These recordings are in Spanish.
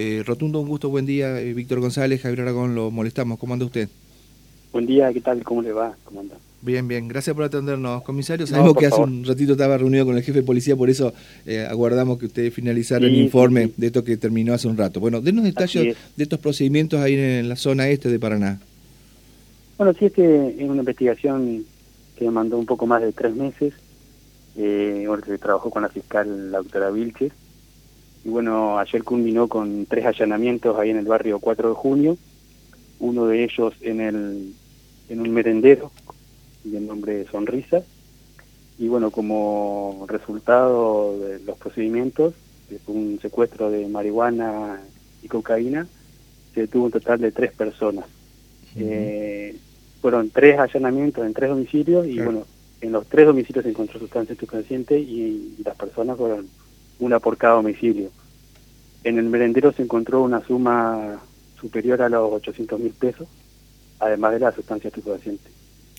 Eh, rotundo, un gusto, buen día. Eh, Víctor González, Javier Aragón, lo molestamos. ¿Cómo anda usted? Buen día, ¿qué tal? ¿Cómo le va? ¿Cómo anda? Bien, bien. Gracias por atendernos, comisario. Sabemos que hace un ratito estaba reunido con el jefe de policía, por eso eh, aguardamos que usted finalizara el informe de esto que terminó hace un rato. Bueno, denos detalles de estos procedimientos ahí en la zona este de Paraná. Bueno, sí, este es una investigación que mandó un poco más de tres meses. Eh, se trabajó con la fiscal, la doctora Vilches y bueno, ayer culminó con tres allanamientos ahí en el barrio 4 de junio, uno de ellos en, el, en un merendero de nombre Sonrisa. Y bueno, como resultado de los procedimientos, un secuestro de marihuana y cocaína, se detuvo un total de tres personas. eh, fueron tres allanamientos en tres domicilios y bueno, en los tres domicilios se encontró sustancia estupefaciente y las personas fueron una por cada domicilio. En el merendero se encontró una suma superior a los 800 mil pesos, además de la sustancia estupefaciente.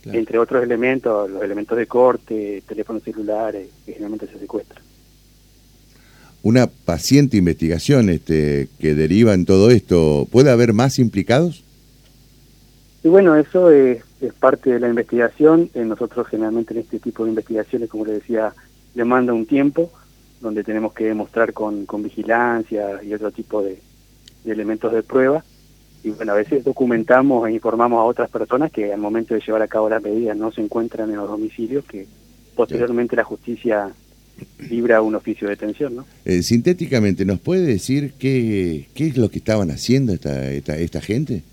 Entre otros elementos, los elementos de corte, teléfonos celulares, que generalmente se secuestran. Una paciente investigación este, que deriva en todo esto, ¿puede haber más implicados? Y bueno, eso es, es parte de la investigación. Eh, nosotros generalmente en este tipo de investigaciones, como le decía, demanda un tiempo donde tenemos que demostrar con, con vigilancia y otro tipo de, elementos de prueba. Y bueno, a veces documentamos e informamos a otras personas que al momento de llevar a cabo las medidas no se encuentran en los domicilios, que posteriormente la justicia libra un oficio de detención. ¿no? Eh, sintéticamente, ¿nos puede decir qué, qué es lo que estaban haciendo esta, esta, esta gente?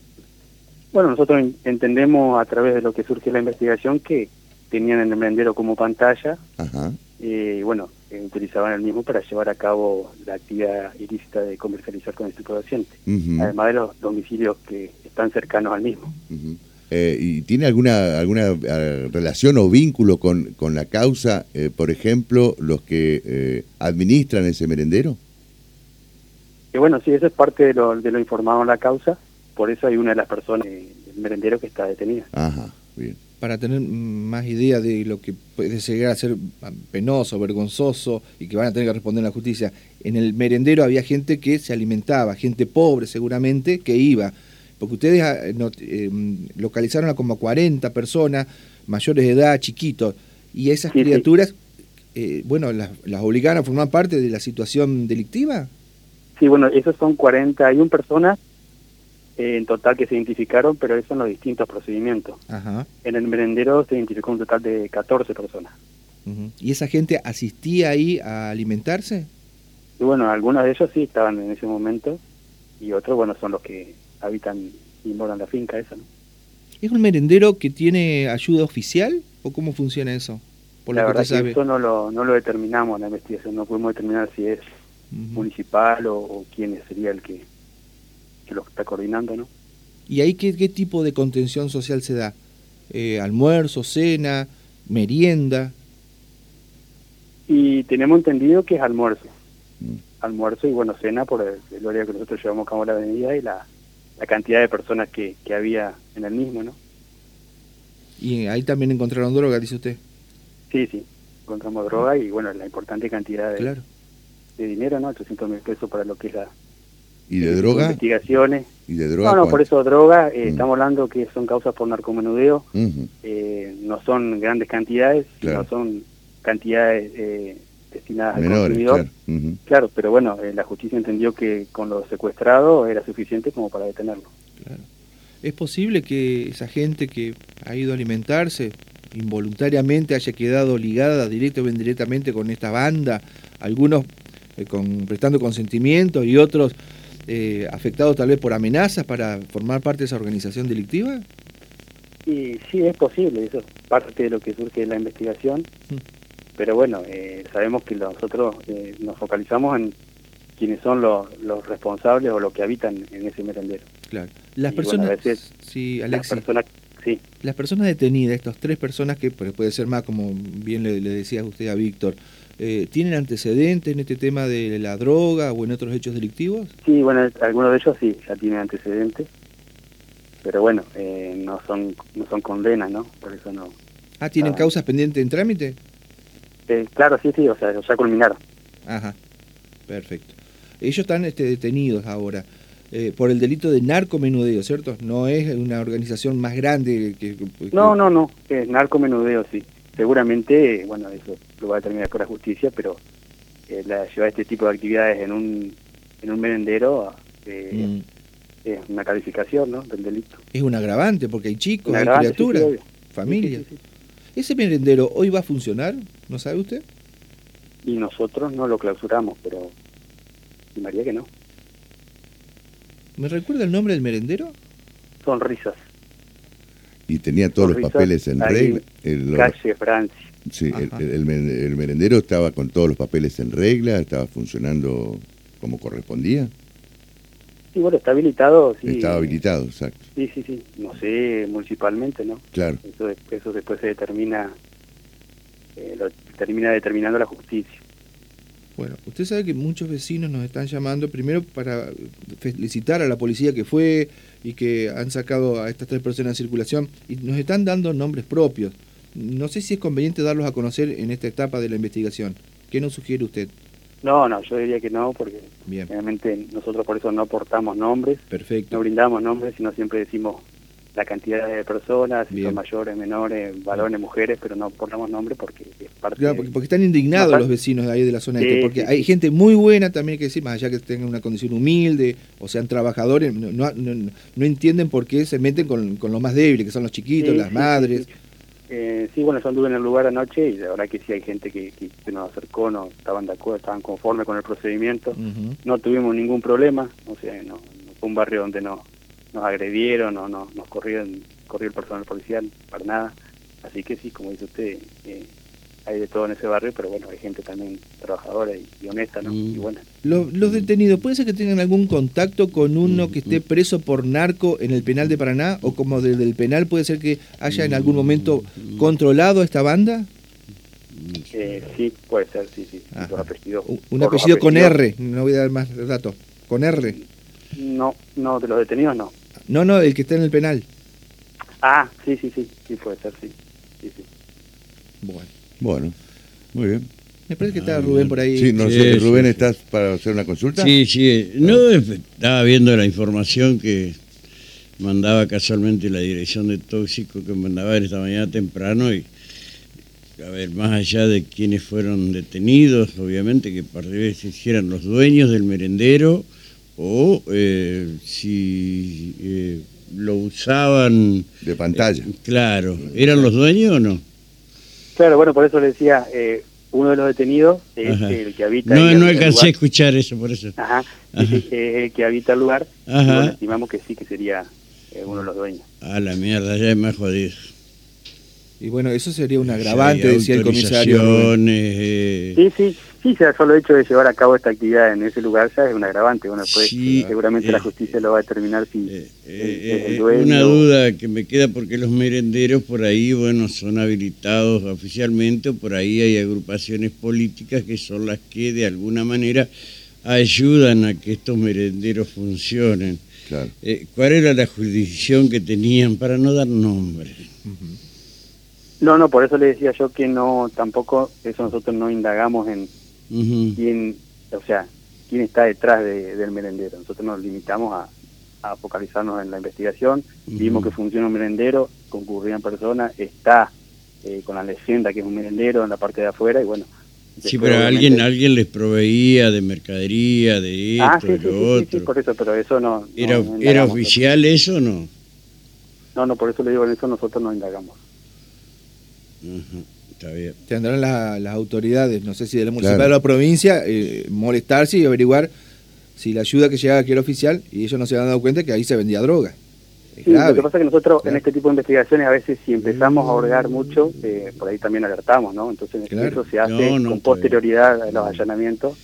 Bueno, nosotros entendemos a través de lo que surge la investigación que tenían el merendero como pantalla Ajá. y bueno, eh, utilizaban el mismo para llevar a cabo la actividad ilícita de comercializar con estupefaciente, además de los domicilios que están cercanos al mismo. Eh, ¿Y tiene alguna alguna eh, relación o vínculo con, con la causa, por ejemplo, los que administran ese merendero? Bueno, sí, eso es parte de lo, de lo informado en la causa, por eso hay una de las personas del merendero que está detenida. Ajá, bien para tener más idea de lo que puede llegar a ser penoso, vergonzoso y que van a tener que responder en la justicia. En el merendero había gente que se alimentaba, gente pobre seguramente que iba, porque ustedes ah, eh, localizaron a como 40 personas mayores de edad, chiquitos, y esas criaturas, eh, bueno, las, las obligaron a formar parte de la situación delictiva. Sí, bueno, esos son 41 personas en total que se identificaron, pero eso en los distintos procedimientos. En el merendero se identificó un total de 14 personas. ¿Y esa gente asistía ahí a alimentarse? Y bueno, algunos de ellos sí estaban en ese momento y otros, bueno, son los que habitan y moran la finca esa, ¿no? ¿Es un merendero que tiene ayuda oficial o cómo funciona eso? Por la verdad que, eso no lo, no lo determinamos en la investigación, no podemos determinar si es municipal o, o quién sería el que que lo está coordinando, ¿no? ¿Y ahí qué, qué tipo de contención social se da? Eh, ¿Almuerzo, cena, merienda? Y tenemos entendido que es almuerzo. Mm. Almuerzo y bueno, cena por el, el horario que nosotros llevamos a cabo la avenida y la, la cantidad de personas que, que había en el mismo, ¿no? ¿Y ahí también encontraron droga, dice usted? Sí, sí, encontramos droga y bueno, la importante cantidad de, de dinero, ¿no? 800 mil pesos para lo que es la, ¿Y de droga? Investigaciones. ¿Y de droga? No, no, por eso droga, eh, mm. estamos hablando que son causas por narcomenudeo, eh, no son grandes cantidades, no son cantidades eh, destinadas al consumidor. Claro. claro, pero bueno, la justicia entendió que con lo secuestrado era suficiente como para detenerlo. Claro. ¿Es posible que esa gente que ha ido a alimentarse involuntariamente haya quedado ligada directo o indirectamente con esta banda? Algunos con, prestando consentimiento y otros eh, afectados tal vez por amenazas para formar parte de esa organización delictiva? Y sí, es posible, eso es parte de lo que surge de la investigación, mm. pero bueno, eh, sabemos que nosotros eh, nos focalizamos en quienes son los, los responsables o los que habitan en ese merendero. Claro. Las personas, sí, Las personas, sí. Las personas detenidas, estas tres personas que puede ser más, como bien le, le decía usted a Víctor, eh, ¿tienen antecedentes en este tema de la droga o en otros hechos delictivos? Sí, bueno, algunos de ellos sí, ya tienen antecedentes, pero bueno, eh, no son no son condenas, ¿no? Por eso no. Ah, ¿tienen causas pendientes en trámite? Eh, claro, sí, sí, o sea, ya culminaron. Ajá, perfecto. ellos están este, detenidos ahora. Eh, por el delito de narcomenudeo, ¿cierto? No es una organización más grande que... No, no, no, es narcomenudeo, sí. Seguramente, bueno, eso lo va a determinar con la justicia, pero eh, la, llevar este tipo de actividades en un, en un merendero eh, mm. es una calificación, ¿no?, del delito. Es un agravante, porque hay chicos, hay criaturas, familias. ¿Ese merendero hoy va a funcionar? ¿No sabe usted? Y nosotros no lo clausuramos, pero María que no. ¿Me recuerda el nombre del merendero? Sonrisas. Y tenía todos los papeles en regla. calle Francia. Sí, el, merendero estaba con todos los papeles en regla, estaba funcionando como correspondía. Sí, bueno, está habilitado. Sí. Estaba habilitado, exacto. Sí, sí, sí. No sé, municipalmente, ¿no? Claro. Eso, eso después se determina, eh, lo termina determinando la justicia. Bueno, usted sabe que muchos vecinos nos están llamando primero para felicitar a la policía que fue y que han sacado a estas tres personas en circulación y nos están dando nombres propios. No sé si es conveniente darlos a conocer en esta etapa de la investigación. ¿Qué nos sugiere usted? No, no, yo diría que no, porque realmente nosotros por eso no aportamos nombres. Perfecto. No brindamos nombres, sino siempre decimos la cantidad de personas, si son mayores, menores, varones, mujeres, pero no ponemos nombre porque es parte claro, porque, están indignados los vecinos de ahí de la zona este, porque hay gente muy buena también que decir, más allá que tengan una condición humilde o sean trabajadores, no, no, entienden por qué se meten con, con los más débiles, que son los chiquitos, las madres. Eh, sí, bueno, yo anduve en el lugar anoche y la verdad que sí hay gente que, que nos acercó, no estaban de acuerdo, estaban conformes con el procedimiento, no tuvimos ningún problema, o sea, no, fue un barrio donde no nos agredieron o no, nos corrieron, corrió el personal policial, para nada. Así que sí, como dice usted, eh, hay de todo en ese barrio, pero bueno, hay gente también trabajadora y, honesta, ¿no? Y bueno. Los, detenidos, ¿puede ser que tengan algún contacto con uno que esté preso por narco en el penal de Paraná? ¿O como desde el penal puede ser que haya en algún momento controlado esta banda? Eh, sí, puede ser, sí, sí. un apellido con R, no voy a dar más datos. ¿Con R? No, no, de los detenidos no. No, no, el que está en el penal. Ah, sí, sí, sí, sí puede ser, sí. sí, sí. Bueno. Bueno, muy bien. Me parece que está Rubén por ahí. Sí, no sé, Rubén, ¿estás para hacer una consulta? Sí, sí. No, estaba viendo la información que mandaba casualmente la dirección de tóxico que mandaba esta mañana temprano y a ver, más allá de quienes fueron detenidos, obviamente que si eran los dueños del merendero o eh, si eh, lo usaban... De pantalla. Eh, claro, ¿eran los dueños o no? Claro, bueno, por eso le decía, uno de los detenidos es el que habita... No, no alcancé a escuchar eso, por eso. Ajá, Es el que habita el lugar. Ajá. estimamos que sí, que sería uno de los dueños. A la mierda, ya es más jodido. Y bueno, eso sería un agravante, decía el comisario. Sí, sí, Sí, ya solo el hecho de llevar a cabo esta actividad en ese lugar ya es un agravante. Bueno, pues, seguramente la eh, justicia lo va a determinar si eh, eh, Una duda que me queda porque los merenderos por ahí, bueno, son habilitados oficialmente, o por ahí hay agrupaciones políticas que son las que de alguna manera ayudan a que estos merenderos funcionen. ¿Cuál era la jurisdicción que tenían para no dar nombre? No, no, por eso le decía yo que no, tampoco, eso nosotros no indagamos en, quién, o sea, quién está detrás del merendero. Nosotros nos limitamos a, focalizarnos en la investigación, vimos que funciona un merendero, concurrían personas, está eh, con la leyenda que es un merendero en la parte de afuera y bueno. Sí, pero alguien alguien les proveía de mercadería, de esto, ah, sí, sí, Sí, por eso, pero eso no... ¿Era, ¿era oficial eso o no? No, no, por eso le digo, en eso nosotros no indagamos. Tendrán las autoridades, no sé si de la municipalidad de la provincia, eh, molestarse y averiguar si la ayuda que llegaba aquí era oficial y ellos no se han dado cuenta que ahí se vendía droga. lo que pasa es que nosotros en este tipo de investigaciones a veces si empezamos a hurgar mucho, eh, por ahí también alertamos, ¿no? Entonces eso se hace con posterioridad a los allanamientos.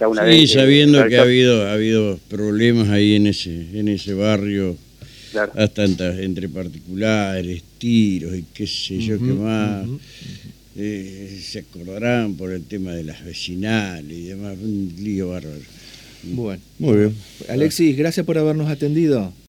Ya una sí, sabiendo que ha habido, ha habido problemas ahí en ese, en ese barrio hasta entre, particulares, tiros y qué sé yo qué más. Eh, se acordarán por el tema de las vecinales y demás, un lío bárbaro. Bueno, muy bien. Alexis, gracias por habernos atendido.